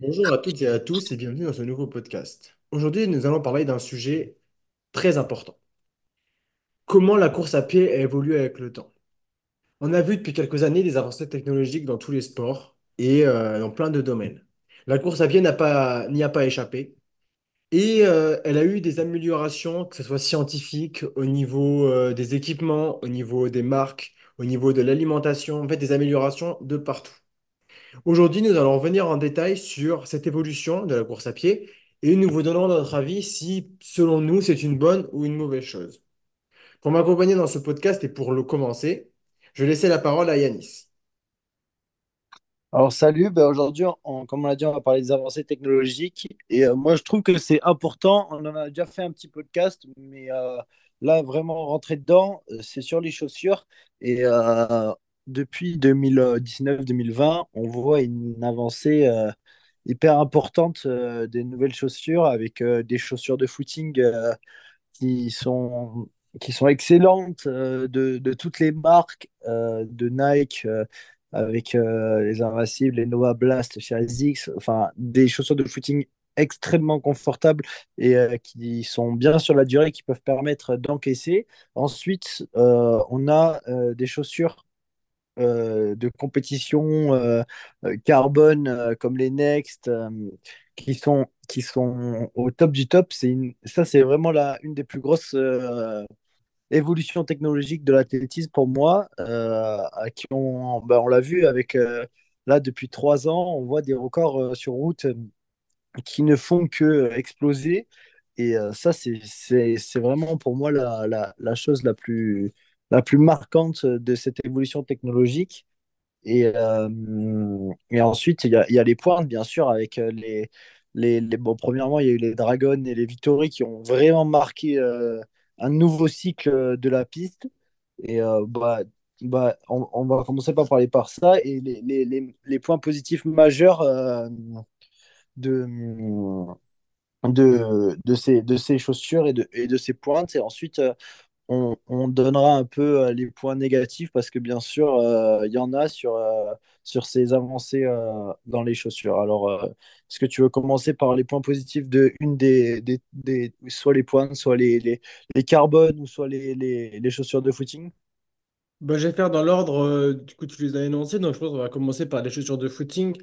Bonjour à toutes et à tous et bienvenue dans ce nouveau podcast. Aujourd'hui, nous allons parler d'un sujet très important. Comment la course à pied a évolué avec le temps? On a vu depuis quelques années des avancées technologiques dans tous les sports et euh, dans plein de domaines. La course à pied n'a pas, n'y a pas échappé et euh, elle a eu des améliorations, que ce soit scientifiques, au niveau euh, des équipements, au niveau des marques, au niveau de l'alimentation, en fait des améliorations de partout. Aujourd'hui, nous allons revenir en détail sur cette évolution de la course à pied et nous vous donnerons notre avis si, selon nous, c'est une bonne ou une mauvaise chose. Pour m'accompagner dans ce podcast et pour le commencer, je vais laisser la parole à Yanis. Alors salut, ben aujourd'hui, on- comme on l'a dit, on va parler des avancées technologiques. Et euh, moi, je trouve que c'est important. On en a déjà fait un petit podcast, mais euh, là, vraiment rentrer dedans, euh, c'est sur les chaussures. Et euh, depuis 2019-2020, on voit une avancée euh, hyper importante euh, des nouvelles chaussures avec euh, des chaussures de footing euh, qui sont, qui sont excellentes euh, de, de toutes les marques euh, de Nike. euh, avec euh, les Invincibles, les Nova Blast chez ASICS, enfin des chaussures de footing extrêmement confortables et euh, qui sont bien sur la durée, qui peuvent permettre d'encaisser. Ensuite, euh, on a euh, des chaussures euh, de compétition euh, euh, carbone euh, comme les Next euh, qui sont, qui sont au top du top. Une- ça, c'est vraiment la, une des plus grosses euh, évolutions technologiques de l'athlétisme pour moi, euh, qui on, ben, on l'a vu avec euh, là depuis trois ans, on voit des records euh, sur route euh, qui ne font que euh, exploser. Et euh, ça, c'est, vraiment pour moi la, la chose la plus, la plus marquante de cette évolution technologique. Et, euh, et ensuite, il y a, y a les pointes, bien sûr, avec euh, les, les, les- Bon, premièrement, il y a eu les Dragons et les Victory qui ont vraiment marqué euh, un nouveau cycle de la piste. Et bah, bah, on, va commencer par parler par ça. Et les, les, les, points positifs majeurs de, de, de, ces, de ces chaussures et de, et de ces pointes. Et ensuite, on, on donnera un peu euh, les points négatifs parce que bien sûr, euh, il y en a sur, euh, sur ces avancées dans les chaussures. Alors, est-ce que tu veux commencer par les points positifs de une des, des, soit les pointes, soit les, les, les carbones ou soit les, les, les chaussures de footing? Bah, je vais faire dans l'ordre, du coup tu les as énoncés, donc je pense qu'on va commencer par les chaussures de footing.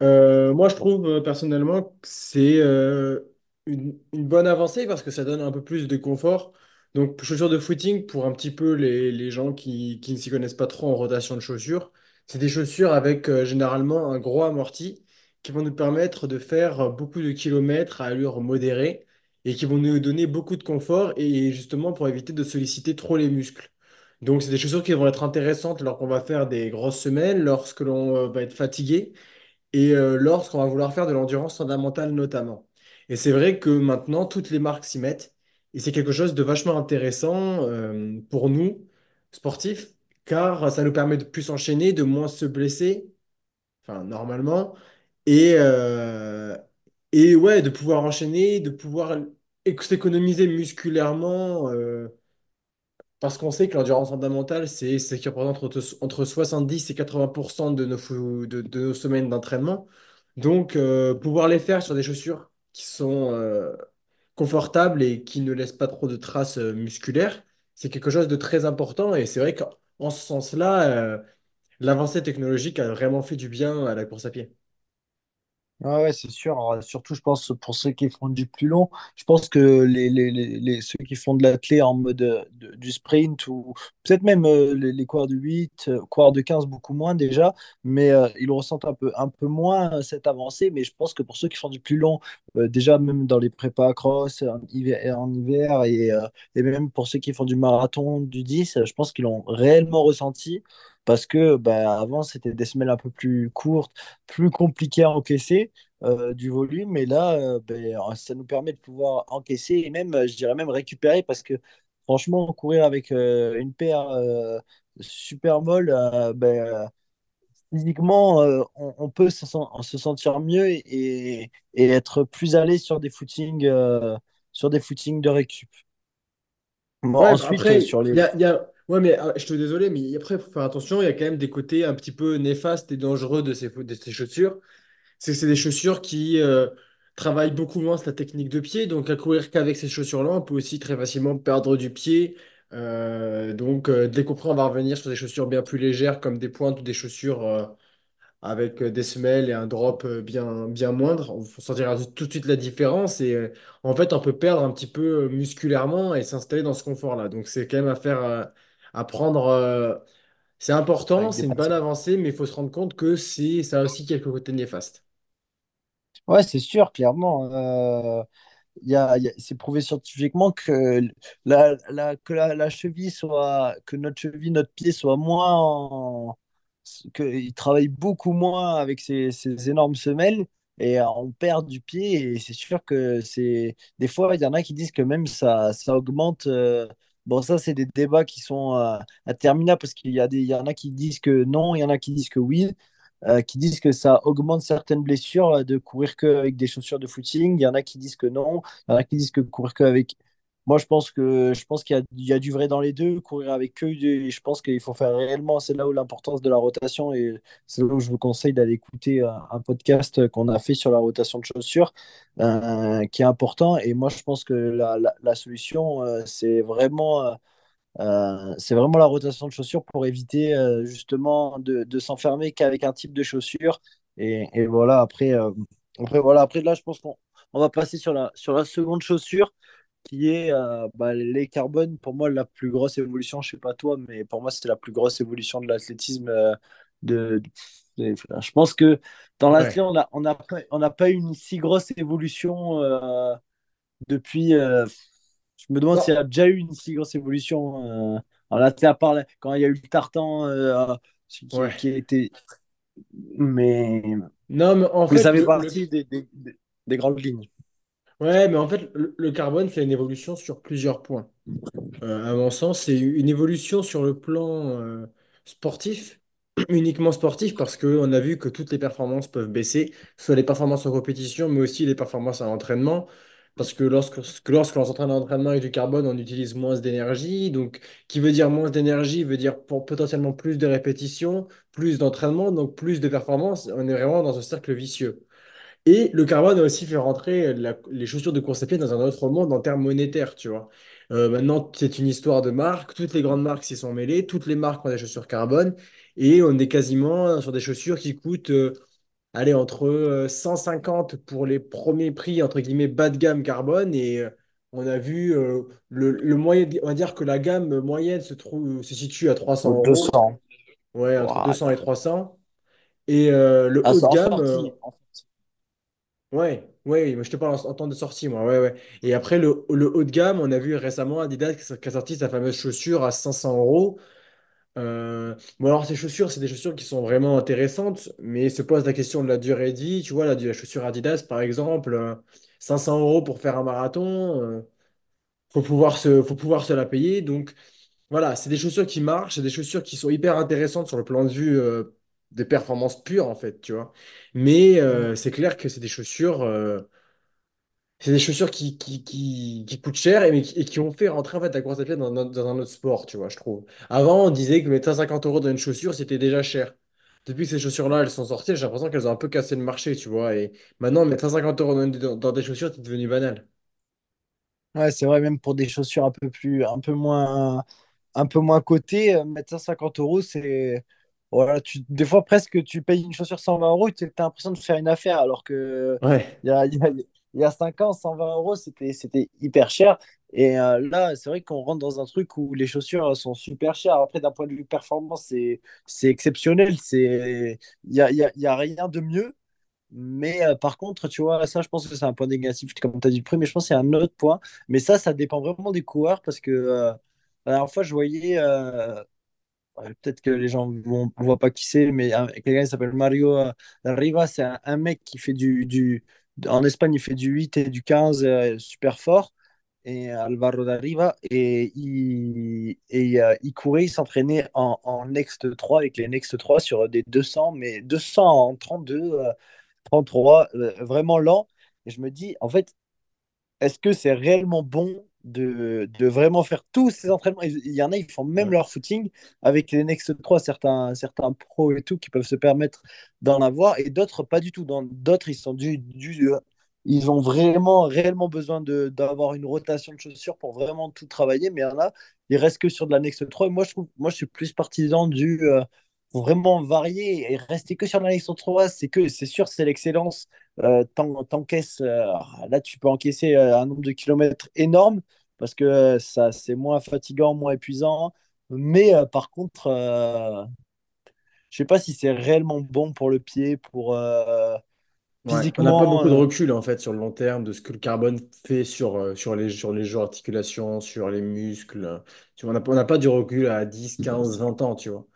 Moi, je trouve personnellement que c'est une, une bonne avancée parce que ça donne un peu plus de confort. Donc, chaussures de footing, pour un petit peu les, les gens qui, qui ne s'y connaissent pas trop en rotation de chaussures, c'est des chaussures avec euh, généralement un gros amorti qui vont nous permettre de faire beaucoup de kilomètres à allure modérée et qui vont nous donner beaucoup de confort et justement pour éviter de solliciter trop les muscles. Donc, c'est des chaussures qui vont être intéressantes lorsqu'on va faire des grosses semaines, lorsque l'on euh, va être fatigué et euh, lorsqu'on va vouloir faire de l'endurance fondamentale notamment. Et c'est vrai que maintenant, toutes les marques s'y mettent, et c'est quelque chose de vachement intéressant euh, pour nous, sportifs, car ça nous permet de plus s'enchaîner, de moins se blesser, enfin normalement, et, euh, et ouais, de pouvoir enchaîner, de pouvoir éc- s'économiser musculairement. euh, parce qu'on sait que l'endurance fondamentale, c'est ce qui représente entre, entre 70 et 80% de nos, de, de nos semaines d'entraînement. Donc, pouvoir les faire sur des chaussures qui sont confortables et qui ne laissent pas trop de traces euh, musculaires, c'est quelque chose de très important. Et c'est vrai qu'en ce sens-là, euh, l'avancée technologique a vraiment fait du bien à la course à pied. Ouais, c'est sûr. Surtout, je pense, pour ceux qui font du plus long, je pense que les, les, les, ceux qui font de l'athlé en mode euh, du sprint ou peut-être même euh, les, les coureurs de 8 euh, coureurs de 15 beaucoup moins déjà, mais euh, ils ressentent un peu, un peu moins cette avancée. Mais je pense que pour ceux qui font du plus long, déjà même dans les prépas cross en hiver, et, et même pour ceux qui font du marathon, du 10 je pense qu'ils l'ont réellement ressenti parce que bah, avant, c'était des semelles un peu plus courtes plus compliqué à encaisser euh, du volume. Et là, euh, ben, ça nous permet de pouvoir encaisser et même, euh, je dirais même récupérer parce que franchement, courir avec euh, une paire euh, super molle, euh, ben, euh, physiquement, euh, on, on peut se, sen- se sentir mieux et, et être plus l'aise sur des footings, euh, sur des footings de récup. Bon, Ouais, bah ensuite, euh, après, sur les, y a, il y a- Ouais, mais euh, je te désolé, mais après, il faut faire attention, il y a quand même des côtés un petit peu néfastes et dangereux de ces, de ces chaussures. c'est que c'est des chaussures qui euh, travaillent beaucoup moins la technique de pied. Donc, à courir qu'avec ces chaussures-là, on peut aussi très facilement perdre du pied. Euh, donc, euh, dès qu'on on va revenir sur des chaussures bien plus légères, comme des pointes ou des chaussures avec des semelles et un drop bien, bien moindre, on sentira tout de suite la différence. Et en fait, on peut perdre un petit peu musculairement et s'installer dans ce confort-là. Donc, c'est quand même à faire, à prendre. euh, c'est important, avec des c'est une bonne avancée, mais il faut se rendre compte que c'est, ça a aussi quelques côtés néfastes. Ouais, c'est sûr, clairement. Euh, il y a, il y a- c'est prouvé scientifiquement que la, la- que la, la cheville soit, que notre cheville, notre pied soit moins en, qu'il travaille beaucoup moins avec ces, ces énormes semelles et euh, on perd du pied et c'est sûr que c'est, des fois, il y en a qui disent que même ça, ça augmente. euh, Bon, ça, c'est des débats qui sont euh, interminables parce qu'il y en a qui disent que non, il y en a qui disent que oui euh, qui disent que ça augmente certaines blessures euh, de courir qu'avec des chaussures de footing. Il y en a qui disent que non. Il y en a qui disent que courir qu'avec. Moi, je pense que je pense qu'il y a, du vrai dans les deux. Courir avec que des- je pense qu'il faut faire réellement. C'est là où l'importance de la rotation et c'est là où je vous conseille d'aller écouter un, podcast qu'on a fait sur la rotation de chaussures, euh, qui est important. Et moi, je pense que la, solution, euh, c'est vraiment euh, c'est vraiment la rotation de chaussures pour éviter justement de, s'enfermer qu'avec un type de chaussure. Et, et voilà, après, après, voilà, après là, je pense qu'on on va passer sur la, sur la seconde chaussure qui est euh, bah, les carbones. Pour moi, la plus grosse évolution, je sais pas toi, mais pour moi, c'était la plus grosse évolution de l'athlétisme. euh, de, de- je pense que dans Ouais. l'athlète, on a, on a, pas- on n'a pas eu une si grosse évolution euh, depuis. je me demande s'il y a déjà eu une si grosse évolution. Tu sais, à part quand il y a eu le tartan qui, ouais. qui a été. Mais, Non, mais en fait, ça fait le, des, des- des grandes lignes. Ouais, mais en fait, le, carbone, c'est une évolution sur plusieurs points. Euh, à mon sens, c'est une évolution sur le plan euh, sportif, uniquement sportif, parce qu'on a vu que toutes les performances peuvent baisser, soit les performances en compétition, mais aussi les performances à l'entraînement. Parce que lorsque, que lorsque l'on s'entraîne en entraînement avec du carbone, on utilise moins d'énergie. Donc, qui veut dire moins d'énergie, veut dire pour potentiellement plus de répétitions, plus d'entraînement, donc plus de performances. On est vraiment dans un cercle vicieux. Et le carbone a aussi fait rentrer la- les chaussures de course à pied dans un autre monde en termes monétaires, tu vois. Euh, maintenant, c'est une histoire de marque. Toutes les grandes marques s'y sont mêlées. Toutes les marques ont des chaussures carbone. Et on est quasiment sur des chaussures qui coûtent, euh, allez, entre euh, 150 pour les premiers prix, entre guillemets, bas de gamme carbone. Et euh, on a vu euh, le, le moyen, on va dire que la gamme moyenne se trouve, se situe à 300 Donc euros. 200. Ouais, entre Ouah. 200 et 300. Et euh, le Ah, haut c'est de gamme, euh. Ouais, ouais, mais je te parle en, en temps de sortie, moi. Ouais, ouais. Et après, le, haut de gamme, on a vu récemment Adidas qui, a sorti sa fameuse chaussure à 500 euros. Euh, bon, alors, ces chaussures, c'est des chaussures qui sont vraiment intéressantes, mais se pose la question de la durée de vie. Tu vois, la, chaussure Adidas, par exemple, euh, 500 euros pour faire un marathon, euh, faut pouvoir se, faut pouvoir se la payer. Donc, voilà, c'est des chaussures qui marchent, c'est des chaussures qui sont hyper intéressantes sur le plan de vue des performances pures, en fait, tu vois. Mais euh, c'est clair que c'est des chaussures. euh, c'est des chaussures qui, qui, qui, qui coûtent cher et, mais qui, et qui ont fait rentrer en fait, la course à pied dans, dans- dans un autre sport, tu vois, je trouve. Avant, on disait que mettre 150 euros dans une chaussure, c'était déjà cher. Depuis que ces chaussures-là, elles sont sorties, j'ai l'impression qu'elles ont un peu cassé le marché, tu vois. Et maintenant, mettre 150 euros dans, dans- dans des chaussures, c'est devenu banal. Ouais, c'est vrai, même pour des chaussures un peu plus, un peu moins, un peu moins cotées, euh, mettre 150 euros, c'est. Voilà, tu, des fois, presque, tu payes une chaussure 120 euros, tu as l'impression de faire une affaire, alors que Ouais. il y a, y a, y a 5 ans, 120 euros, c'était, c'était hyper cher. Et euh, là, c'est vrai qu'on rentre dans un truc où les chaussures sont super chères. Après, d'un point de vue performance, c'est, c'est exceptionnel. C'est, il y a, il y a, y a rien de mieux. Mais euh, par contre, tu vois, ça, je pense que c'est un point négatif, comme tu as dit le premier, mais je pense que c'est un autre point. Mais ça, ça dépend vraiment des coureurs parce que euh, la dernière fois, je voyais, euh, peut-être que les gens vont, ne voient pas qui c'est, mais un- quelqu'un qui s'appelle Mario euh, Riva, c'est un, mec qui fait du. En Espagne, il fait du 8 et du 15 euh, super fort. Et Alvaro Riva, et euh, il courait, il s'entraînait en, Next 3 avec les Next 3 sur des 200, mais 200 en 32. euh, 33, euh, vraiment lent. Et je me dis, en fait, est-ce que c'est réellement bon de, de vraiment faire tous ces entraînements. Il y en a, ils font même Ouais. leur footing avec les Next 3, certains, certains pros et tout qui peuvent se permettre d'en avoir, et d'autres pas du tout. D'autres, ils sont du, du, euh, ils ont vraiment réellement besoin d'avoir une rotation de chaussures pour vraiment tout travailler, mais il y en a, ils restent que sur de la Next 3. Et moi, je trouve, moi, je suis plus partisan du euh, vraiment varier et rester que sur la Next 3. C'est que c'est sûr, c'est l'excellence. Euh, t'en- t'encaisses, euh, là, tu peux encaisser euh, un nombre de kilomètres énorme parce que euh, ça, c'est moins fatigant, moins épuisant. Mais euh, par contre, euh, je sais pas si c'est réellement bon pour le pied, pour euh, Ouais. On n'a pas physiquement. beaucoup de recul en fait sur le long terme de ce que le carbone fait sur, sur les, sur les jeux articulations, sur les muscles. Tu vois, on n'a pas du recul à 10 15 20 ans, tu vois.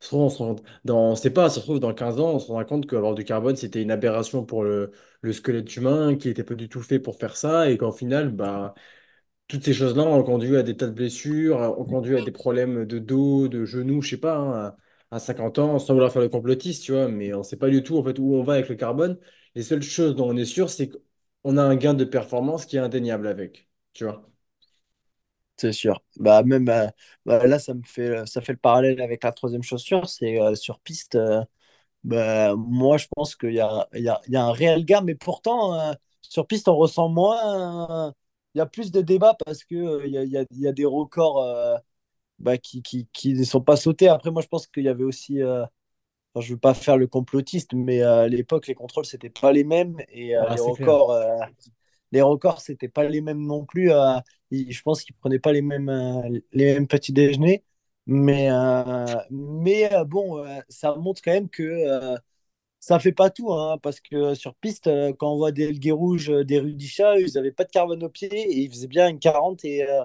Ça se trouve, on se rend- dans, sait pas, ça se trouve, dans 15 ans, on se rendra compte qu'avoir du carbone, c'était une aberration pour le, le squelette humain, qui était pas du tout fait pour faire ça, et qu'en final, bah, toutes ces choses-là ont conduit à des tas de blessures, ont conduit à des problèmes de dos, de genoux, je sais pas, hein, à, à 50 ans, sans vouloir faire le complotiste, tu vois, mais on sait pas du tout en fait où on va avec le carbone. Les seules choses dont on est sûr, c'est qu'on a un gain de performance qui est indéniable avec, tu vois. c'est sûr. Bah, même euh, bah, là, ça me fait, ça fait le parallèle avec la troisième chaussure. C'est euh, sur piste. euh, bah, moi, je pense qu'il y a, il y a, il y a un réel gain, mais pourtant, euh, sur piste, on ressent moins. euh, il y a plus de débats parce que euh, il y a, y a- y a des records euh, bah, qui, qui, qui ne sont pas sautés. Après, moi, je pense qu'il y avait aussi. euh, enfin, je ne veux pas faire le complotiste, mais euh, à l'époque, les contrôles, c'était pas les mêmes et Ah, les records, les records, c'était pas les mêmes non plus. ils- je pense qu'ils prenaient pas les mêmes, les mêmes petits déjeuners. Mais, mais bon, ça montre quand même que ça fait pas tout, hein, parce que sur piste, euh, quand on voit des Helguet Rouges, euh, des Rudisha, ils n'avaient pas de carbone au pied et ils faisaient bien une 40 et, euh,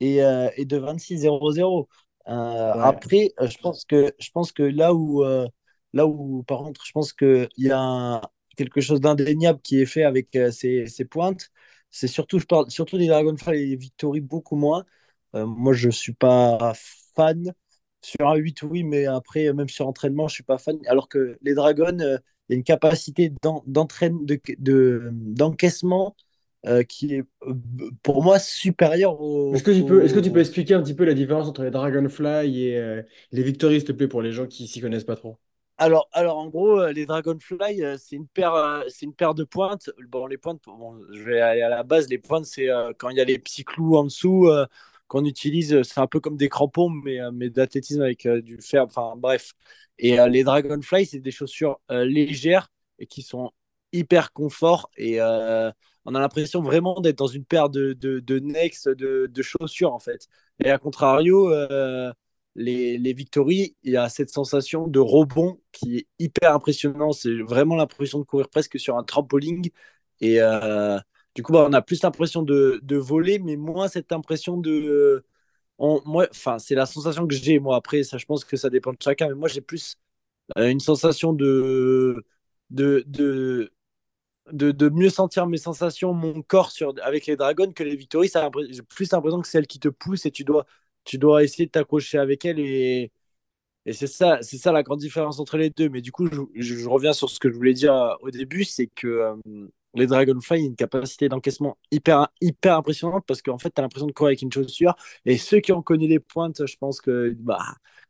et, euh, et de 26-0-0. Euh, Ouais. après, euh, je pense que, je pense que là où, euh, là où, par contre, je pense qu'il y a un- quelque chose d'indéniable qui est fait avec euh, ces, ces pointes, c'est surtout, je parle surtout des Dragonfly et des Victory beaucoup moins. Euh, moi, je suis pas fan. Sur un 8, oui, mais après, même sur entraînement, je suis pas fan. Alors que les Dragons, euh, il y a une capacité d'en- d'entraîne, de, d'encaissement euh, qui est, pour moi, supérieure Est-ce au, que tu peux, est-ce que tu peux expliquer un petit peu la différence entre les Dragonfly et euh, les Victory, s'il te plaît, pour les gens qui s'y connaissent pas trop? Alors, alors, en gros, les Dragonfly, c'est une paire, c'est une paire de pointes. Bon, les pointes, bon, je vais aller à la base. Les pointes, c'est quand il y a les petits clous en dessous qu'on utilise. euh, C'est un peu comme des crampons, mais, euh, mais d'athlétisme avec euh, du fer. Enfin, bref. Et les Dragonfly, c'est des chaussures légères et qui sont hyper confort. Et on a l'impression vraiment d'être dans une paire de, de, de de, chaussures, en fait. Et à contrario, les, les Victory, il y a cette sensation de rebond qui est hyper impressionnant. C'est vraiment l'impression de courir presque sur un trampoline. Et du coup, bah, on a plus l'impression de, voler, mais moins cette impression de. moi, enfin, c'est la sensation que j'ai. Moi, après, ça, je pense que ça dépend de chacun. Mais moi, j'ai plus euh, une sensation de, de, de, mieux sentir mes sensations, mon corps sur, avec les dragons que les l'impr- J'ai plus l'impression que c'est elle qui te pousse et tu dois, essayer de t'accrocher avec elle et, et c'est ça, c'est ça la grande différence entre les deux. Mais du coup, je, reviens sur ce que je voulais dire euh, au début, c'est que euh, les Dragonfly une capacité d'encaissement hyper, hyper impressionnante parce qu'en fait, tu as l'impression de courir avec une chaussure. Et ceux qui ont connu les pointes, je pense que bah,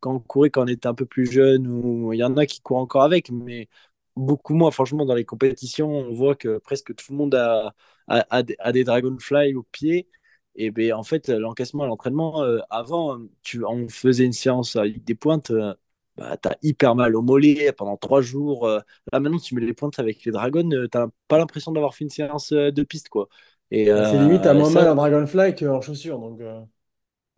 quand on courait, quand on était un peu plus jeune, ou il y en a qui courent encore avec, mais beaucoup moins. Franchement, dans les compétitions, on voit que presque tout le monde a, a, a des, Dragonfly au pied. Et ben, en fait, l'encaissement l'entraînement, euh, avant, tu, on faisait une séance avec des pointes, euh, bah, t'as hyper mal au mollet pendant trois jours. euh. là, maintenant, tu mets les pointes avec les dragons, euh, t'as pas l'impression d'avoir fait une séance euh, de piste, quoi. Et Bah, c'est limite à moins ça, mal en Dragonfly qu'en chaussures, donc...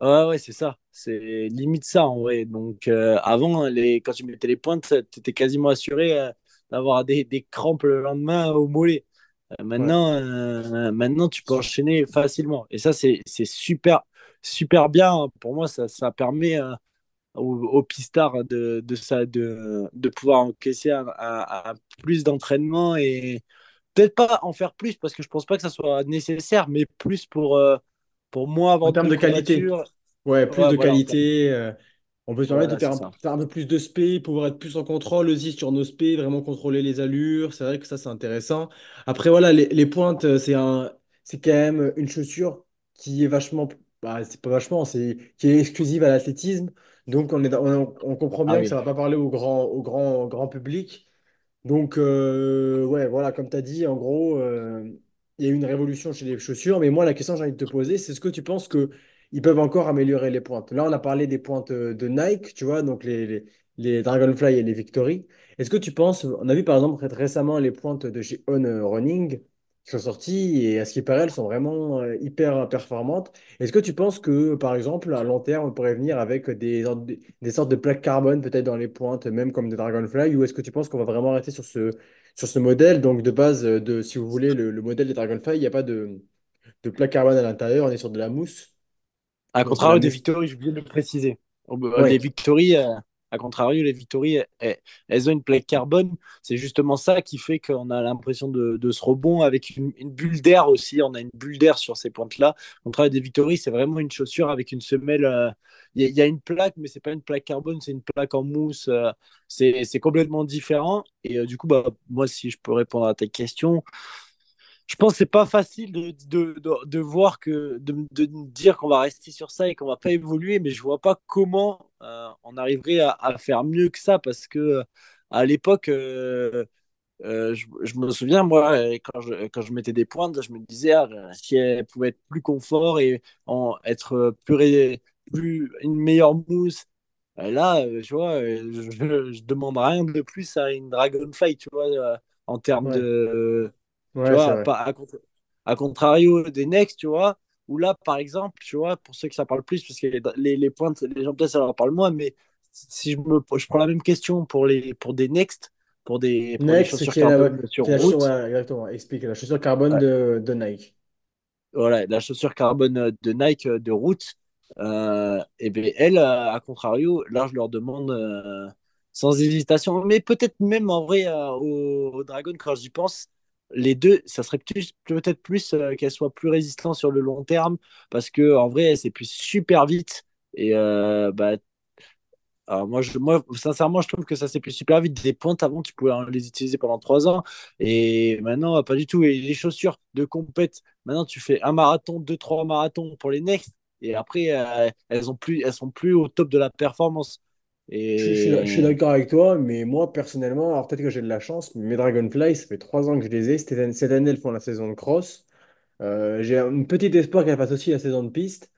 ouais, ouais, c'est ça. C'est limite ça, en vrai. Donc, euh, avant, les, quand tu mettais les pointes, t'étais quasiment assuré euh, d'avoir des, des crampes le lendemain au mollet. Euh, maintenant, maintenant, tu peux enchaîner facilement. Et ça, c'est c'est super, super bien. Pour moi, ça, ça permet aux, aux pistards de, de, ça, de, de pouvoir encaisser un, un- un plus d'entraînement et peut-être pas en faire plus parce que je pense pas que ça soit nécessaire, mais plus pour, euh, pour moins En termes de qualité. Ouais, plus Ouais, de voilà, qualité. euh, on peut se permettre de un, faire un peu plus de spé, pouvoir être plus en contrôle aussi sur nos spé, vraiment contrôler les allures. C'est vrai que ça, c'est intéressant. Après, voilà, les, les pointes, euh, c'est un, c'est quand même une chaussure qui est vachement, bah, c'est pas vachement, c'est qui est exclusive à l'athlétisme. Donc on est, on, on comprend Ah bien que oui. ça va pas parler au grand, au grand, grand public. Donc, euh, ouais, voilà, comme tu as dit, en gros, euh, il y a eu une révolution chez les chaussures. Mais moi, la question que j'ai envie de te poser, c'est est-ce que tu penses qu'ils peuvent encore améliorer les pointes? Là, on a parlé des pointes euh, de Nike, tu vois, donc les, les, les Dragonfly et les Victory. Est-ce que tu penses, on a vu par exemple très récemment les pointes de chez On Running qui sont sorties et à ce qui paraît, elles sont vraiment euh, hyper performantes. Est-ce que tu penses que, par exemple, à long terme, on pourrait venir avec des, des sortes de plaques carbone peut-être dans les pointes, même comme des Dragonfly, ou est-ce que tu penses qu'on va vraiment rester sur ce, sur ce modèle? Donc de base, euh, de, si vous voulez, le, le modèle des Dragonfly, il n'y a pas de, de plaque carbone à l'intérieur, on est sur de la mousse. À contrario des. Victory, j'ai oublié de le préciser. Euh, Les Ouais, Victory, euh, à contrario, les Victory, elles, elles ont une plaque carbone. C'est justement ça qui fait qu'on a l'impression de, de ce rebond avec une, bulle d'air aussi. On a une bulle d'air sur ces pointes-là. Au contraire des Victory, c'est vraiment une chaussure avec une semelle. euh, Il y, a- a une plaque, mais c'est pas une plaque carbone, c'est une plaque en mousse. euh, c'est c'est complètement différent. Et euh, du coup, bah, moi, si je peux répondre à ta question, je pense que c'est pas facile de, de, de, de voir que de, de dire qu'on va rester sur ça et qu'on va pas évoluer, mais je vois pas comment euh, on arriverait à, à, faire mieux que ça parce que euh, à l'époque, euh, euh, je, je, me souviens moi quand je, quand je mettais des pointes, je me disais ah, si elle pouvait être plus confort et en, être plus, ré, plus une meilleure mousse. Là, tu vois, je, je demande rien de plus à une Dragonfly, tu vois, en termes ouais, de, ouais, c'est vois, pas, à, contra- à contrario des Next, tu vois, où là, par exemple, tu vois, pour ceux que ça parle plus, parce que les, les, pointes, les gens peut-être ça leur parle moins, mais si je, me, je prends la même question pour, les, pour des Next, pour des, pour des Next, chaussures qui la, sur qui chaussure, ouais, exactement, explique, la chaussure carbone ouais, de, de Nike. voilà, la chaussure carbone de Nike euh, de route, euh, et bien elle, euh, à contrario, là, je leur demande euh, sans hésitation, mais peut-être même en vrai euh, au, au Dragon, quand j'y pense, les deux, ça serait peut-être plus euh, qu'elles soient plus résistantes sur le long terme, parce que en vrai, elles s'épuisent super vite. Et euh, bah, moi, je, sincèrement, je trouve que ça s'épuise super vite. Des pointes avant, tu pouvais les utiliser pendant trois ans. Et maintenant, pas du tout. Et les chaussures de compète, maintenant, tu fais un marathon, deux, trois marathons pour les next. Et après, euh, elles ont plus, elles sont plus au top de la performance. Je, je suis je suis Et d'accord avec toi, mais moi, personnellement, alors peut-être que j'ai de la chance, mais mes Dragonfly, ça fait trois ans que je les ai. Cette année, cette année, elles font la saison de cross. Euh, j'ai un petit espoir qu'elles fassent aussi la saison de piste.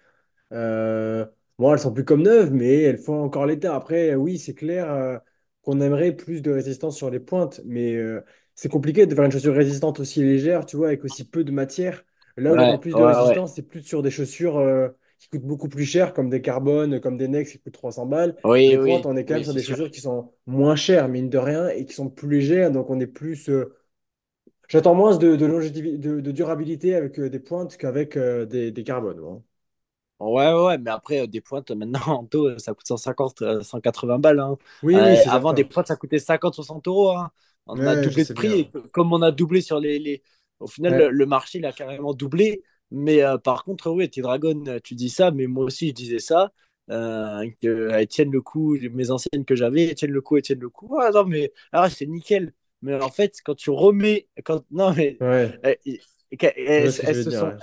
Euh, bon, elles sont plus comme neuves, mais elles font encore l'état. Après, oui, c'est clair euh, qu'on aimerait plus de résistance sur les pointes, mais euh, c'est compliqué de faire une chaussure résistante aussi légère, tu vois, avec aussi peu de matière. Là où il y a ouais, plus de ouais, ouais. résistance, c'est plus sur des chaussures qui coûtent beaucoup plus cher, comme des carbones, comme des Next qui coûtent 300 balles. Oui, oui, on est quand même oui, sur des sûr. chaussures qui sont moins chères, mine de rien, et qui sont plus légères, donc on est plus... euh, J'attends moins de, de, de- de durabilité avec euh, des pointes qu'avec euh, des, des carbones. moi. Ouais, ouais, mais après, des pointes, maintenant, en taux, ça coûte 150, euh, 180 balles. hein. Oui, avant, des pointes, ça coûtait 50, 60 euros. hein. On a Ouais, doublé de prix. Et comme on a doublé sur les. les- Au final, Ouais, le marché, il a carrément doublé. Mais euh, par contre, oui, tes Dragon, euh, tu dis ça, mais moi aussi, je disais ça. Euh, euh, tiennent le coup, mes anciennes que j'avais, elles tiennent le coup, elles tiennent le coup. Ah non, mais ah, c'est nickel. Mais en fait, quand tu remets. Quand... Non, mais. ouais, Elles, se sont.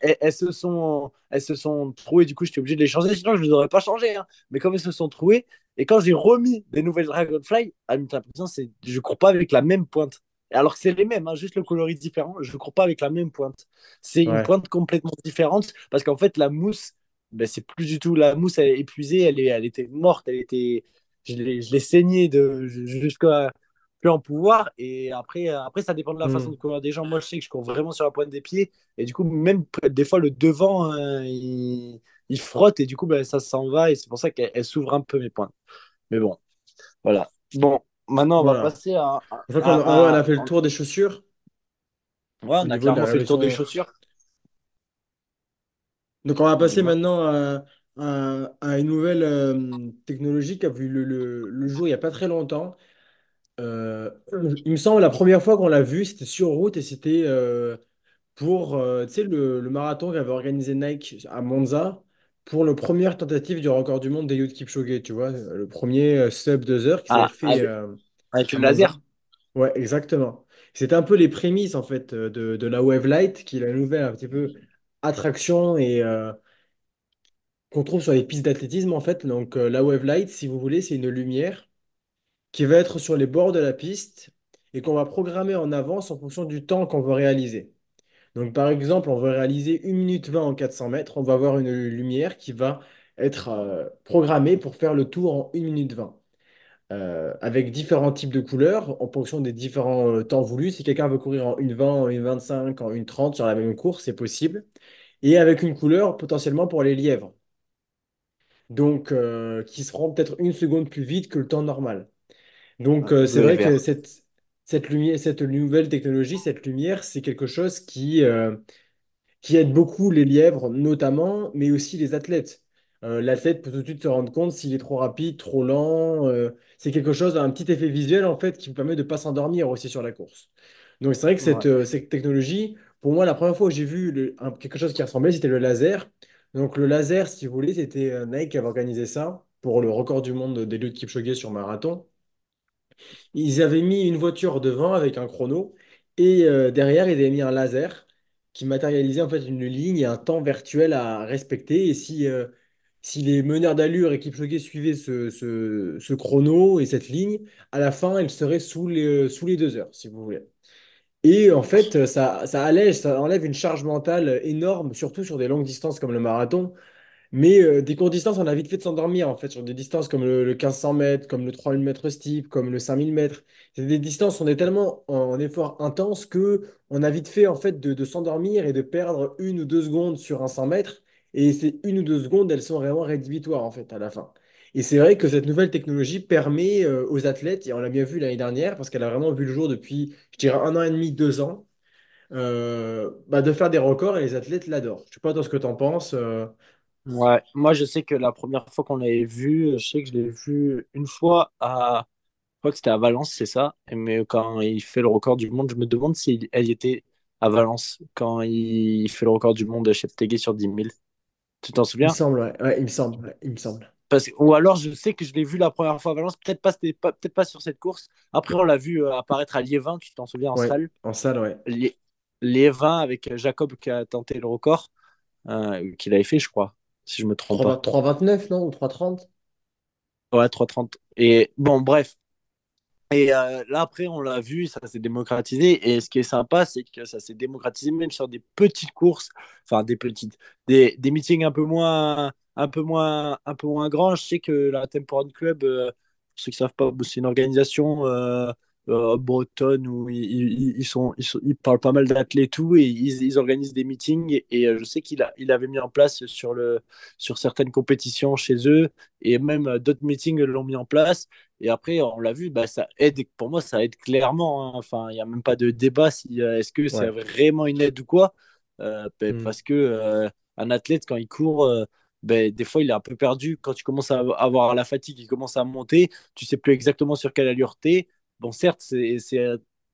elles- se sont, elles se sont trouées, du coup, j'étais obligé de les changer, sinon je ne les aurais pas changées. hein. Mais comme elles se sont trouées, et quand j'ai remis des nouvelles Dragonfly, ah, t'as l'impression c'est, je ne cours pas avec la même pointe. Alors que c'est les mêmes, hein, juste le coloris différent, je ne cours pas avec la même pointe. C'est une pointe complètement différente parce qu'en fait, la mousse, ben, c'est plus du tout la mousse, elle est épuisée, elle, est, elle était morte, elle était, je l'ai, saignée de, jusqu'à plus en pouvoir. Et après, après, ça dépend de la façon de Hmm. courir des gens. Moi, je sais que je cours vraiment sur la pointe des pieds. Et du coup, même des fois, le devant, euh, il, il frotte. Et du coup, ben, ça s'en va. Et c'est pour ça qu'elle elle s'ouvre un peu mes pointes. Mais bon, voilà. Bon, maintenant, on va passer à, en on à, a à- fait le tour des chaussures Ouais, au on a niveau de la clairement fait le tour des révolution. chaussures. Donc, on va passer Dis-moi. maintenant à, à- à une nouvelle euh, technologie qui a vu le, le- le jour il n'y a pas très longtemps. Euh, il me semble la première fois qu'on l'a vu, c'était sur route et c'était euh, pour euh, tu sais, le, le marathon qu'avait organisé Nike à Monza pour le première tentative du record du monde d'Eliud Kipchoge, tu vois, le premier euh, sub 2 heures qui Ah, fait avec, euh, avec le laser. Ouais, exactement. C'était un peu les prémices en fait de, de la Wave Light, qui est la nouvelle un petit peu. attraction et euh, qu'on trouve sur les pistes d'athlétisme en fait. Donc euh, la wave light, si vous voulez, c'est une lumière qui va être sur les bords de la piste et qu'on va programmer en avance en fonction du temps qu'on veut réaliser. Donc par exemple, on veut réaliser 1 minute 20 en 400 mètres, on va avoir une lumière qui va être euh, programmée pour faire le tour en 1 minute 20. euh, avec différents types de couleurs en fonction des différents euh, temps voulus. Si quelqu'un veut courir en 1,20, en 1,25, en 1,30 sur la même course, c'est possible. Et avec une couleur potentiellement pour les lièvres. Donc, qui seront peut-être une seconde plus vite que le temps normal. Donc, euh, c'est vrai que cette, cette lumière, cette nouvelle technologie, cette lumière, c'est quelque chose qui, euh, qui aide beaucoup les lièvres, notamment, mais aussi les athlètes. Euh, l'athlète peut tout de suite se rendre compte s'il est trop rapide, trop lent. euh, c'est quelque chose, un petit effet visuel, en fait, qui vous permet de ne pas s'endormir aussi sur la course. Donc, c'est vrai que cette, Ouais. cette technologie, pour moi, la première fois où j'ai vu le- un- quelque chose qui ressemblait, c'était le laser. Donc, le laser, si vous voulez, c'était Nike qui avait organisé ça pour le record du monde d'Eliud Kipchoge sur marathon. Ils avaient mis une voiture devant avec un chrono et euh, derrière, ils avaient mis un laser qui matérialisait en fait une ligne et un temps virtuel à respecter. Et si, euh, si les meneurs d'allure et Kipchoge suivaient ce, ce, ce chrono et cette ligne, à la fin, ils seraient sous les, sous les deux heures, si vous voulez. Et en fait, ça, ça allège, ça enlève une charge mentale énorme, surtout sur des longues distances comme le marathon. Mais euh, des courtes distances, on a vite fait de s'endormir en fait sur des distances comme le, le 1500 mètres, comme le 3000 mètres steep, comme le 5000 mètres. C'est des distances où on est tellement en effort intense que on a vite fait en fait de, s'endormir et de perdre une ou deux secondes sur un 100 mètres. Et ces une ou deux secondes, elles sont vraiment rédhibitoires en fait à la fin. Et c'est vrai que cette nouvelle technologie permet euh, aux athlètes, et on l'a bien vu l'année dernière, parce qu'elle a vraiment vu le jour depuis, je dirais, un an et demi, deux ans, euh, bah, de faire des records et les athlètes l'adorent. Je sais pas toi ce que tu en penses. Ouais. Moi, je sais que la première fois qu'on l'avait vu, je sais que je l'ai vu une fois à, je crois que c'était à Valence, c'est ça. Mais quand il fait le record du monde, je me demande si elle y était à Valence quand il fait le record du monde de Cheptegei sur dix mille Tu t'en Il me souviens? semble, ouais. Ouais, il me semble, ouais, il me semble. Parce, ou alors, je sais que je l'ai vu la première fois à Valence, peut-être pas, c'était pas, peut-être pas sur cette course. Après, on l'a vu euh, apparaître à Liévin, tu t'en souviens, en Ouais, salle? en salle, ouais. Lie- Liévin avec Jacob qui a tenté le record, euh, qu'il avait fait, je crois, si je me trompe pas. 3,20 3,29, non? Ou 3,30? Ouais, trois trente Et bon, bref. Et euh, là, après, on l'a vu, ça s'est démocratisé. Et ce qui est sympa, c'est que ça s'est démocratisé même sur des petites courses, enfin des petites, des, des meetings un peu moins, un peu moins, un peu moins grands. Je sais que la Tempo Run Club, euh, pour ceux qui ne savent pas, c'est une organisation euh, euh, bretonne où ils, ils, ils sont, ils, sont- ils parlent pas mal d'athlètes et tout, et ils, ils organisent des meetings. Et, et, euh, je sais qu'il a, il avait mis en place sur, le, sur certaines compétitions chez eux, et même euh, d'autres meetings l'ont mis en place. Et après, on l'a vu, bah, ça aide, pour moi, ça aide clairement. hein. Enfin, il n'y a même pas de débat si euh, est-ce que c'est vraiment une aide ou quoi. Euh, bah, Hmm. parce que euh, un athlète, quand il court, bah, des fois, il est un peu perdu. Quand tu commences à avoir la fatigue, il commence à monter, tu sais plus exactement sur quelle allure t'es. Bon, certes, c'est, c'est,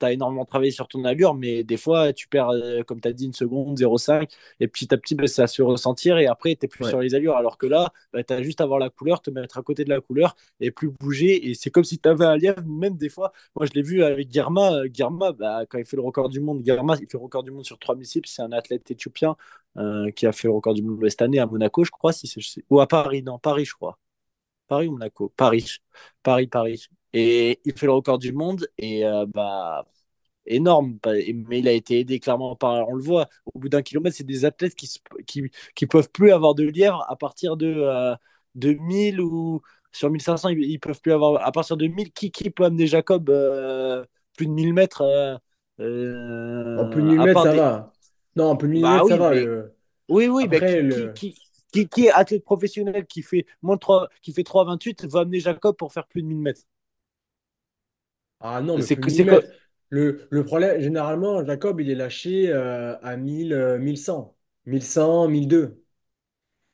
tu as énormément travaillé sur ton allure, mais des fois, tu perds, euh, comme tu as dit, une seconde, 0,5, et petit à petit, bah, ça se ressentir, et après, tu plus Ouais. sur les allures. Alors que là, bah, tu as juste à voir la couleur, te mettre à côté de la couleur, et plus bouger. Et c'est comme si tu avais un lièvre, même des fois. Moi, je l'ai vu avec Guerma. Euh, Guerma, bah, quand il fait le record du monde, Guerma, il fait le record du monde sur 3000 cibles. C'est un athlète éthiopien euh, qui a fait le record du monde cette année à Monaco, je crois, si c'est, ou à Paris, non, Paris, je crois. Paris ou Monaco? Paris. Paris, Paris. Et il fait le record du monde et euh, bah énorme, mais il a été aidé clairement par, on le voit, au bout d'un kilomètre, c'est des athlètes qui, qui, qui peuvent plus avoir de lièvre à partir de, euh, de 1000 ou sur 1500, ils, ils peuvent plus avoir, à partir de 1000, qui, qui peut amener Jacob euh, plus de 1000 mètres euh, En plus de euh, 1000 à mètres, ça des... va. Non, en plus de 1000 Bah mètres, ça oui, va. mais le- oui, oui, bah, Après, le... qui, qui, qui est athlète professionnel qui fait moins de 3, qui fait 3,28 va amener Jacob pour faire plus de 1000 mètres. Ah non, mais C'est que 1000 c'est que mètres. Le, le problème, généralement, Jacob, il est lâché euh, à 1000, euh, 1100. 1100, 1002.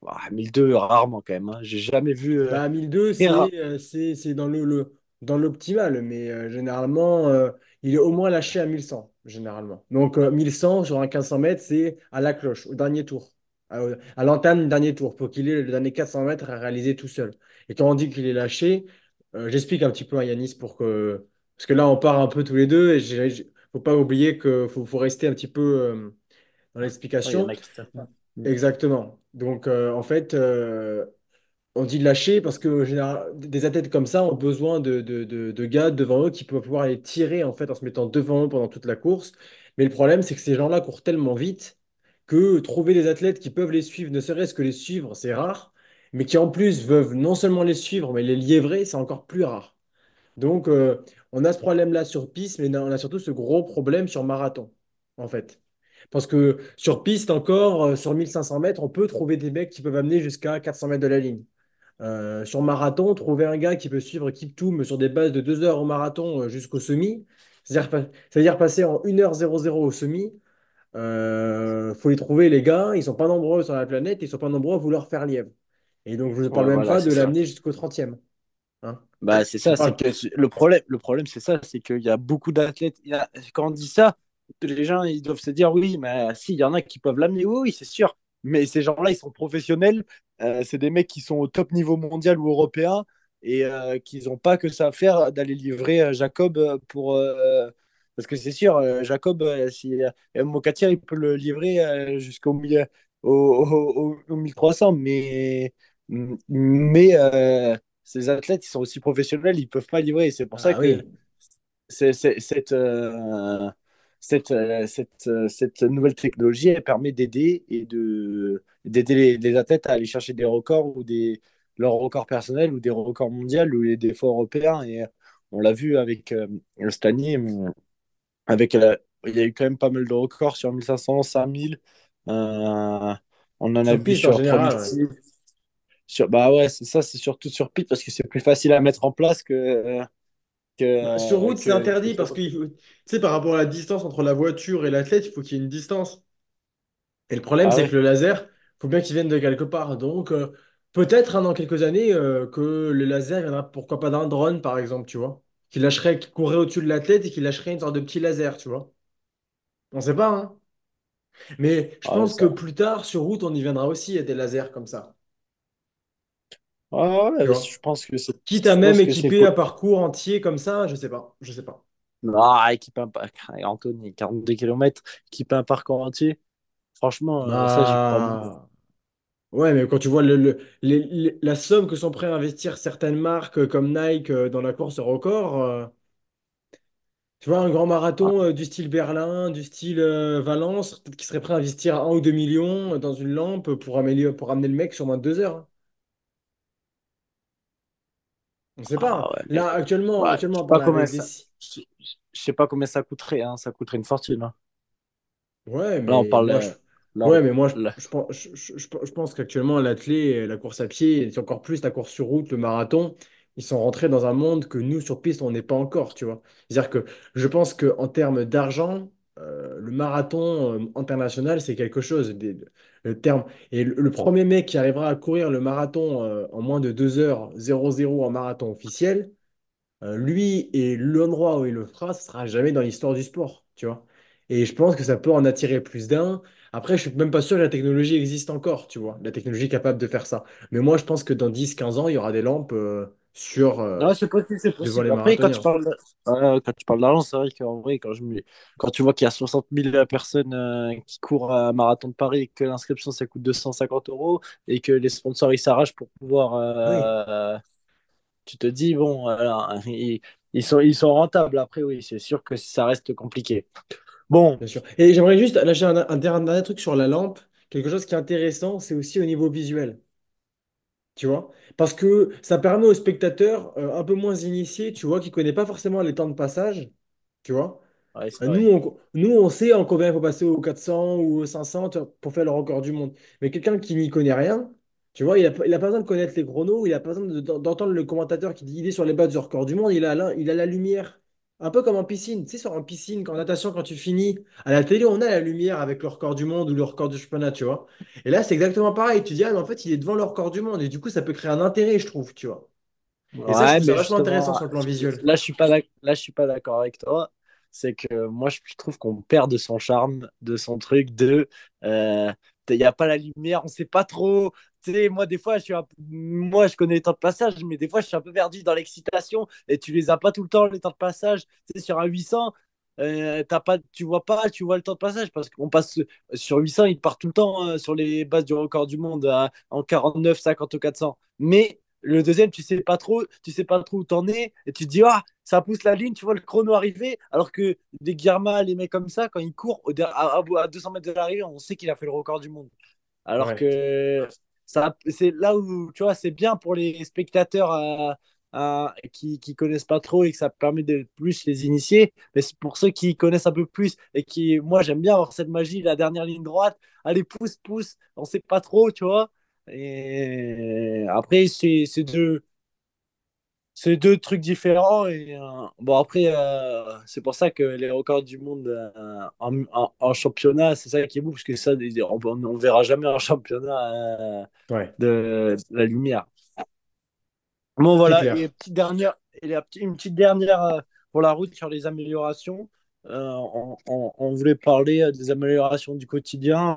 ah, 1002 rarement quand même. hein. J'ai jamais vu euh, Bah, 1002, très rare. c'est euh, c'est, c'est dans le, le- dans l'optimal, mais euh, généralement, euh, il est au moins lâché à 1100, généralement. Donc, euh, 1100 sur un 1500 mètres, c'est à la cloche, au dernier tour, à, à l'entame du dernier tour, pour qu'il ait le dernier 400 mètres à réaliser tout seul. Et quand on dit qu'il est lâché, euh, j'explique un petit peu à Yanis pour que. Parce que là, on part un peu tous les deux, et il ne faut pas oublier qu'il faut, faut rester un petit peu euh, dans l'explication. pas. exactement. Donc, euh, en fait, euh, on dit lâcher parce que général, des athlètes comme ça ont besoin de, de, de, de gars devant eux qui peuvent pouvoir les tirer en fait en se mettant devant eux pendant toute la course. Mais le problème, c'est que ces gens-là courent tellement vite que trouver des athlètes qui peuvent les suivre, ne serait-ce que les suivre, c'est rare, mais qui en plus veulent non seulement les suivre, mais les liévrer, c'est encore plus rare. Donc, euh, on a ce problème-là sur piste, mais on a surtout ce gros problème sur marathon, en fait. Parce que sur piste encore, euh, sur 1500 mètres, on peut trouver des mecs qui peuvent amener jusqu'à 400 mètres de la ligne. Euh, sur marathon, trouver un gars qui peut suivre Kiptoum sur des bases de 2 heures au marathon jusqu'au semi, c'est-à-dire pa- c'est-à-dire passer en 1h00 au semi, euh, faut les trouver, les gars. Ils sont pas nombreux sur la planète, ils sont pas nombreux à vouloir faire lièvre. Et donc, je ne parle Ouais, même voilà, pas de ça. l'amener jusqu'au 30e. Hein. Bah, c'est ça, c'est que le problème, le problème, c'est ça, c'est qu'il y a beaucoup d'athlètes. a- Quand on dit ça, les gens, ils doivent se dire, oui, mais si, il y en a qui peuvent l'amener, oui, oui, c'est sûr. Mais ces gens-là, ils sont professionnels. Euh, c'est des mecs qui sont au top niveau mondial ou européen et euh, qui n'ont pas que ça à faire d'aller livrer euh, Jacob pour. euh, Parce que c'est sûr, Jacob, si, Mokatir, il peut le livrer jusqu'au au, au, au- au 1300, mais. Mais. Euh, ces athlètes, ils sont aussi professionnels, ils peuvent pas livrer. C'est pour ça que oui. c'est, c'est- cette, euh, cette, euh, cette, euh, cette nouvelle technologie, elle permet d'aider et de, d'aider les, les athlètes à aller chercher des records ou des, leurs records personnels ou des records mondiaux ou des fois européens. Et on l'a vu avec euh, cette année, avec, euh, il y a eu quand même pas mal de records sur 1500, 5000. Euh, on en a vu sur général, ouais. 3006. Sur, bah ouais, c'est ça, c'est surtout sur piste parce que c'est plus facile à mettre en place que, Bah, sur route, c'est que interdit parce que tu sais, par rapport à la distance entre la voiture et l'athlète, il faut qu'il y ait une distance. Et le problème, Ah c'est que le laser, il faut bien qu'il vienne de quelque part. Donc, euh, peut-être hein, dans quelques années euh, que le laser viendra, pourquoi pas d'un drone, par exemple, tu vois, qui lâcherait, qui courrait au-dessus de l'athlète et qui lâcherait une sorte de petit laser, tu vois. On sait pas, hein. Mais je Ah ouais, pense que plus tard, sur route, on y viendra aussi à des lasers comme ça, Ah ouais, vois. je pense que c'est, Quitte à même équiper un parcours entier comme ça, je sais pas, je sais pas. Ah, équipe un parc, Anthony, 42 km, équipe un parcours entier. Franchement, euh, ça, crois moins. Bah. Ouais, mais quand tu vois le, le- les- les- la somme que sont prêts à investir certaines marques euh, comme Nike euh, dans la course record, euh, tu vois, un grand Ah, marathon euh, du style Berlin, du style euh, Valence, peut-être qu'ils seraient prêts à investir un ou deux millions dans une lampe pour améliorer, pour amener le mec sur moins de deux heures. hein. On ne sait pas. ah hein. ouais, mais Là, actuellement, ouais, je actuellement, sais des... je, je sais pas combien ça coûterait, hein, ça coûterait une fortune. hein. Ouais, Là, on mais parle, moi, je, là, ouais, on- mais moi, je, je pense, je, pense qu'actuellement, l'athlé, la course à pied, et encore plus la course sur route, le marathon, ils sont rentrés dans un monde que nous, sur piste, on n'est pas encore, tu vois. C'est-à-dire que je pense qu'en termes d'argent, euh, le marathon euh, international, c'est quelque chose. Le terme, et le, premier mec qui arrivera à courir le marathon euh, en moins de 2 heures zéro zéro en marathon officiel, lui et l'endroit où il le fera, ce sera jamais dans l'histoire du sport, tu vois. Et je pense que ça peut en attirer plus d'un. Après, je suis même pas sûr que la technologie existe encore, tu vois, la technologie capable de faire ça. Mais moi, je pense que dans dix quinze ans, il y aura des lampes sur, euh, Non, c'est possible, c'est Après, quand tu parles, euh, quand tu parles d'argent, c'est vrai qu'en vrai, quand, je me... quand tu vois qu'il y a 60 000 personnes euh, qui courent à un marathon de Paris et que l'inscription ça coûte 250 euros et que les sponsors ils s'arrachent pour pouvoir. Oui, euh, Tu te dis, bon, ils, ils sont, ils sont rentables. Après, oui, c'est sûr que ça reste compliqué. Bon, bien sûr. Et j'aimerais juste lâcher un, un dernier truc sur la lampe. Quelque chose qui est intéressant, c'est aussi au niveau visuel, tu vois? Parce que ça permet aux spectateurs euh, un peu moins initiés, tu vois, qui ne connaissent pas forcément les temps de passage, tu vois? Ouais, c'est Euh, Nous, on, nous, on sait en combien il faut passer au 400 ou au 500 tu vois, pour faire le record du monde. Mais quelqu'un qui n'y connaît rien, tu vois, il n'a pas il a pas besoin de connaître les chronos, il n'a pas besoin de- d'entendre le commentateur qui dit il est sur les bases du record du monde, il a, la- il a la lumière. Un peu comme en piscine. Tu sais, sur en piscine, en natation, quand tu finis, à la télé, on a la lumière avec le record du monde ou le record du championnat, tu vois. Et là, c'est exactement pareil. Tu dis, ah, mais en fait, il est devant le record du monde. Et du coup, ça peut créer un intérêt, je trouve, tu vois. Et Ouais, ça mais vachement intéressant sur le plan visuel. là, je suis pas d'ac- là, je suis pas d'accord avec toi. C'est que moi, je trouve qu'on perd de son charme, de son truc, de. euh, Il n'y a pas la lumière, on sait pas trop. Tu sais, moi, des fois, je suis un moi, je connais les temps de passage, mais des fois, je suis un peu perdu dans l'excitation et tu les as pas tout le temps, les temps de passage. Tu sais, sur un 800. euh, t'as pas, tu vois pas, tu vois le temps de passage parce qu'on passe sur 800, il part tout le temps hein, sur les bases du record du monde à- en 49, 50 ou 400. Mais le deuxième, tu sais pas trop, tu sais pas trop où t'en es et tu te dis ah ça pousse la ligne, tu vois le chrono arriver. Alors que des Guerma, les mecs comme ça, quand ils courent au à, à- à 200 mètres de l'arrivée, on sait qu'il a fait le record du monde. Alors Ouais, que ça, c'est là où tu vois, c'est bien pour les spectateurs à- à- qui, qui connaissent pas trop et que ça permet de plus les initier. Mais c'est pour ceux qui connaissent un peu plus et qui, moi, j'aime bien avoir cette magie, la dernière ligne droite. Allez, pousse, pousse, on sait pas trop, tu vois. Et après, c'est c'est deux, c'est deux trucs différents. Et, euh, bon, après, euh, c'est pour ça que les records du monde euh, en, en- en championnat, c'est ça qui est beau, parce que ça, on, on verra jamais un championnat ouais, de la lumière. Bon, voilà, et petite dernière, et la petite- une petite dernière pour la route sur les améliorations. On, on- on voulait parler des améliorations du quotidien,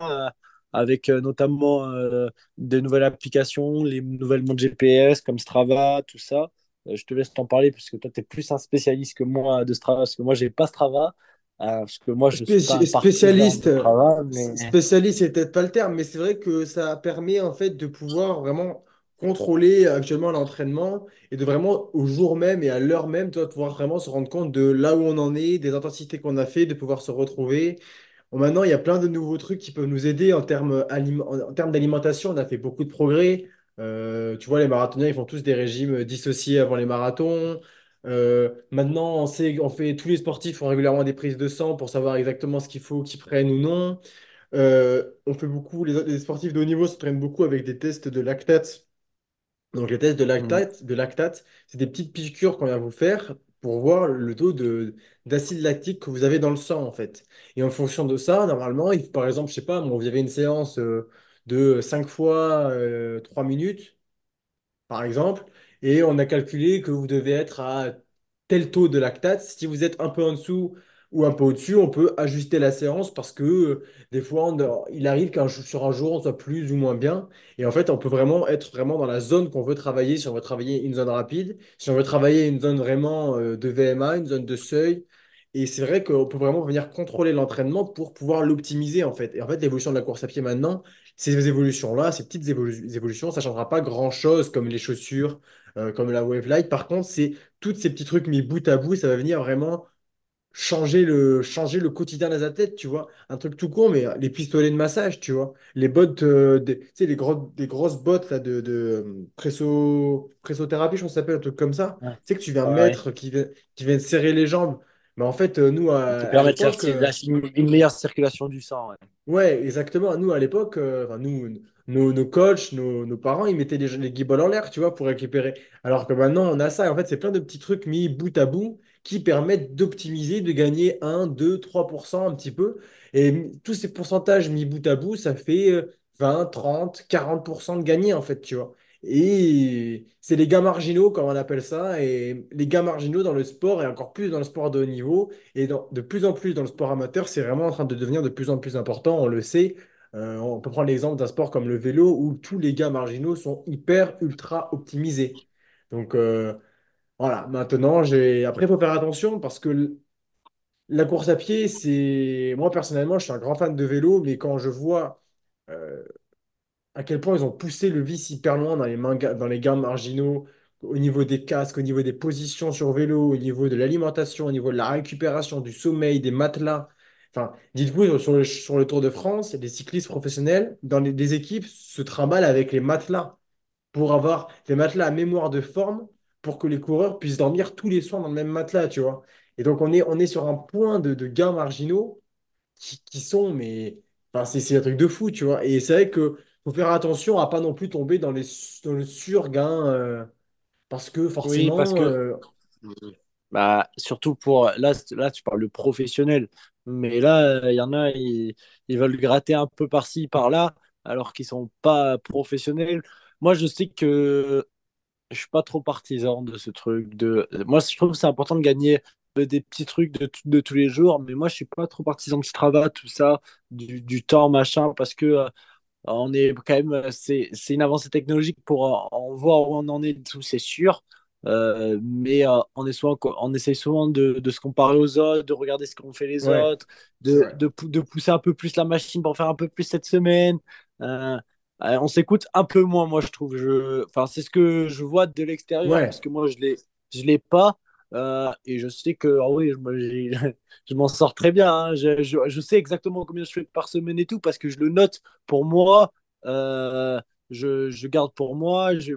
avec euh, notamment euh, des nouvelles applications, les nouvelles montres GPS comme Strava, tout ça. Euh, je te laisse t'en parler, puisque toi, tu es plus un spécialiste que moi de Strava, parce que moi, j'ai pas Strava, parce que moi, je suis pas spécialiste, Strava, mais... spécialiste, c'est peut-être pas le terme, mais c'est vrai que ça permet en fait de pouvoir vraiment contrôler actuellement l'entraînement et de vraiment au jour même et à l'heure même, de pouvoir vraiment se rendre compte de là où on en est, des intensités qu'on a fait, de pouvoir se retrouver. Bon, maintenant, il y a plein de nouveaux trucs qui peuvent nous aider en termes en termes d'alimentation. On a fait beaucoup de progrès. Euh, tu vois, les marathoniens, ils font tous des régimes dissociés avant les marathons. Euh, maintenant, on sait, on fait, tous les sportifs font régulièrement des prises de sang pour savoir exactement ce qu'il faut qu'ils prennent ou non. Euh, on fait beaucoup, les, les sportifs de haut niveau s'entraînent beaucoup avec des tests de lactate donc, les tests de Mm. lactate, de lactate, c'est des petites piqûres qu'on vient vous faire pour voir le taux de, d'acide lactique que vous avez dans le sang, en fait. Et en fonction de ça, normalement, par exemple, je sais pas, moi, vous avez une séance euh, de 5 fois euh, 3 minutes par exemple, et on a calculé que vous devez être à tel taux de lactate. Si vous êtes un peu en dessous ou un peu au-dessus, on peut ajuster la séance parce que euh, des fois, il arrive qu'un sur un jour, on soit plus ou moins bien. Et en fait, on peut vraiment être vraiment dans la zone qu'on veut travailler. Si on veut travailler une zone rapide, si on veut travailler une zone vraiment euh, de VMA, une zone de seuil. Et c'est vrai qu'on peut vraiment venir contrôler l'entraînement pour pouvoir l'optimiser en fait. Et en fait, l'évolution de la course à pied maintenant, ces évolutions-là, ces petites évolu- évolutions, ça ne changera pas grand-chose comme les chaussures, euh, comme la Wavelight. Par contre, c'est tous ces petits trucs mis bout à bout, ça va venir vraiment changer le, changer le quotidien des athlètes, tu vois. Un truc tout con, mais les pistolets de massage, tu vois. Les bottes, euh, des, tu sais, les, gros, des grosses bottes là, de, de presso, pressothérapie, je pense que ça s'appelle, un truc comme ça. Ouais, Tu sais, que tu viens ouais. mettre, qui, vient- qui viennent serrer les jambes. Mais en fait, euh, nous, à, Qui à permet de la- une meilleure circulation du sang. ouais. Ouais, exactement. Nous, à l'époque, euh, nous, nos, nos coachs, nos, nos parents, ils mettaient les, les guibolles en l'air, tu vois, pour récupérer. Alors que maintenant, on a ça. Et en fait, c'est plein de petits trucs mis bout à bout qui permettent d'optimiser, de gagner un, 2, 3% un petit peu. Et tous ces pourcentages mis bout à bout, ça fait euh, 20, 30, 40% de gagner, en fait, tu vois. Et c'est les gains marginaux, comme on appelle ça. Et les gains marginaux dans le sport, et encore plus dans le sport de haut niveau, et dans- de plus en plus dans le sport amateur, c'est vraiment en train de devenir de plus en plus important, on le sait. Euh, on peut prendre l'exemple d'un sport comme le vélo où tous les gains marginaux sont hyper, ultra optimisés. Donc euh, voilà, maintenant, j'ai... après, il faut faire attention parce que la course à pied, c'est... Moi, personnellement, je suis un grand fan de vélo, mais quand je vois euh, à quel point ils ont poussé le vice hyper loin dans les, mains- dans les gains marginaux, au niveau des casques, au niveau des positions sur vélo, au niveau de l'alimentation, au niveau de la récupération, du sommeil, des matelas. Enfin, dites-vous, sur le, Tour de France, des cyclistes professionnels, dans les, équipes, se trimballent avec les matelas pour avoir des matelas à mémoire de forme pour que les coureurs puissent dormir tous les soirs dans le même matelas, tu vois. Et donc, on est, on est sur un point de, de gains marginaux qui, qui sont, mais enfin, c'est un truc de fou, tu vois. Et c'est vrai que faut faire attention à pas non plus tomber dans, les, dans le surgain, euh, parce que Oui, parce forcément, que euh, bah, surtout pour là, là tu parles de professionnel, mais là il y en a ils, ils veulent gratter un peu par-ci par-là alors qu'ils sont pas professionnels. Moi je sais que je suis pas trop partisan de ce truc de moi je trouve que c'est important de gagner de- des petits trucs de, de tous les jours, mais moi je suis pas trop partisan de Strava tout ça du, du temps machin parce que euh, on est quand même c'est c'est une avancée technologique pour en, voir où on en est tout c'est sûr Euh, mais euh, on, est souvent, on essaye souvent de, de se comparer aux autres, de regarder ce qu'ont fait les Ouais, autres, de, de, pou- de pousser un peu plus la machine pour faire un peu plus cette semaine. Euh, euh, on s'écoute un peu moins, moi, je trouve. Je, enfin, c'est ce que je vois de l'extérieur, parce que moi, je je l'ai pas. Euh, et je sais que, ah oui, je, m'en sors très bien. hein. Je, je, je sais exactement combien je fais par semaine et tout, parce que je le note pour moi. Euh, je, garde pour moi, je,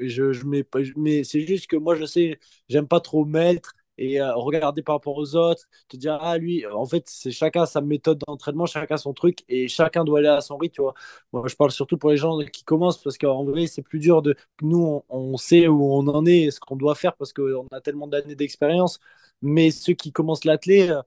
je, mets, mais c'est juste que moi, je sais, j'aime pas trop mettre et euh, regarder par rapport aux autres, te dire, ah, lui, en fait, c'est chacun sa méthode d'entraînement, chacun son truc et chacun doit aller à son rythme, tu vois. Moi, je parle surtout pour les gens qui commencent parce qu'en vrai, c'est plus dur de. Nous, on, sait où on en est ce qu'on doit faire parce qu'on a tellement d'années d'expérience, mais ceux qui commencent l'athlé, euh,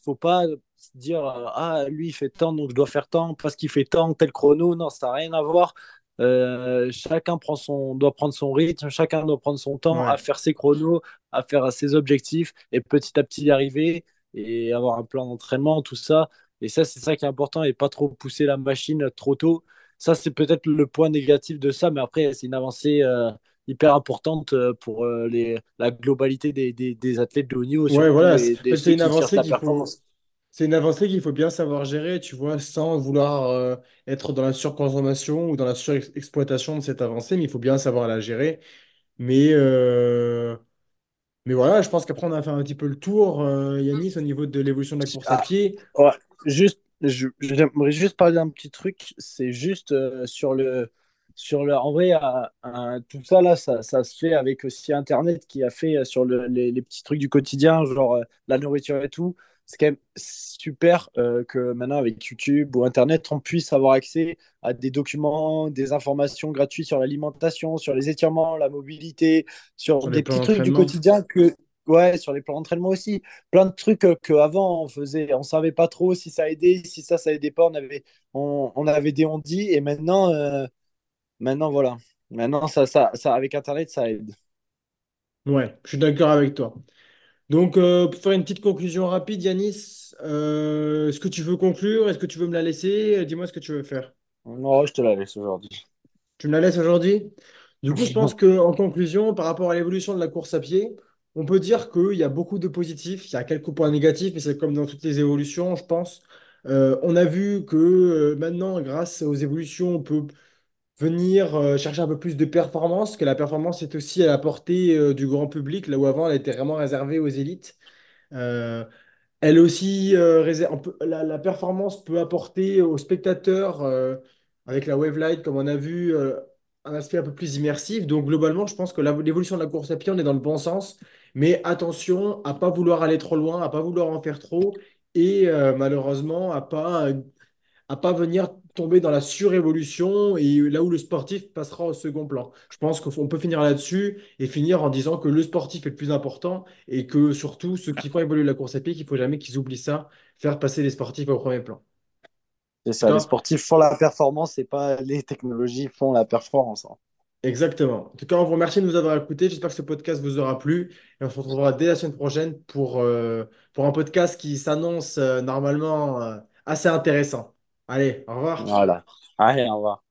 faut pas se dire euh, ah lui il fait tant donc je dois faire tant parce qu'il fait tant tel chrono non ça n'a rien à voir Euh, chacun prend son doit prendre son rythme chacun doit prendre son temps à faire ses chronos à faire ses objectifs et petit à petit y arriver et avoir un plan d'entraînement tout ça et ça c'est ça qui est important et pas trop pousser la machine trop tôt ça c'est peut-être le point négatif de ça mais après c'est une avancée euh, hyper importante euh, pour euh, les, la globalité des, des, des athlètes de haut niveau Ouais, voilà. C'est une qui avancée qu'il faut. C'est une avancée qu'il faut bien savoir gérer, tu vois, sans vouloir euh, être dans la surconsommation ou dans la surexploitation de cette avancée, mais il faut bien savoir la gérer. Mais, euh, mais voilà, je pense qu'après, on a fait un petit peu le tour, euh, Yanis, au niveau de l'évolution de la course à Ah, pied. ouais, juste, je- j'aimerais juste parler d'un petit truc. C'est juste euh, sur le, sur le. En vrai, euh, euh, tout ça là, ça, ça se fait avec aussi Internet qui a fait euh, sur le- les, les petits trucs du quotidien, genre euh, la nourriture et tout. C'est quand même super euh, que maintenant avec YouTube ou Internet, on puisse avoir accès à des documents, des informations gratuites sur l'alimentation, sur les étirements, la mobilité, sur des petits trucs du quotidien que, ouais, sur les plans d'entraînement aussi plein de trucs euh, qu'avant on faisait, on savait pas trop si ça aidait, si ça, ça aidait pas, on avait, on, on avait des on-dit et maintenant, euh, maintenant voilà. Maintenant, ça, ça, ça, avec Internet, ça aide. Ouais, je suis d'accord avec toi. Donc, euh, pour faire une petite conclusion rapide, Yanis, euh, est-ce que tu veux conclure? Est-ce que tu veux me la laisser? Dis-moi ce que tu veux faire. Non, je te la laisse aujourd'hui. Tu me la laisses aujourd'hui? Du coup, je pense que en conclusion, par rapport à l'évolution de la course à pied, on peut dire qu'il y a beaucoup de positifs, il y a quelques points négatifs, mais c'est comme dans toutes les évolutions, je pense. Euh, on a vu que euh, maintenant, grâce aux évolutions, on peut venir euh, chercher un peu plus de performance, que la performance est aussi à la portée euh, du grand public, là où avant elle était vraiment réservée aux élites. Euh, elle aussi, réser- on peut- la, performance peut apporter aux spectateurs, avec la Wavelight, comme on a vu, un aspect un peu plus immersif. Donc globalement, je pense que l'évolution de la course à pied, on est dans le bon sens. Mais attention à pas vouloir aller trop loin, à pas vouloir en faire trop, et malheureusement à pas à pas venir tomber dans la surévolution et là où le sportif passera au second plan. Je pense qu'on peut finir là-dessus et finir en disant que le sportif est le plus important et que surtout ceux qui font évoluer la course à pied, qu'il faut jamais qu'ils oublient ça, faire passer les sportifs au premier plan. C'est ça, les sportifs font la performance et pas les technologies font la performance. hein. exactement. En tout cas, on vous remercie de nous avoir écoutés. J'espère que ce podcast vous aura plu et on se retrouvera dès la semaine prochaine pour, euh, pour un podcast qui s'annonce euh, normalement euh, assez intéressant. Allez, au revoir. Voilà. Allez, au revoir.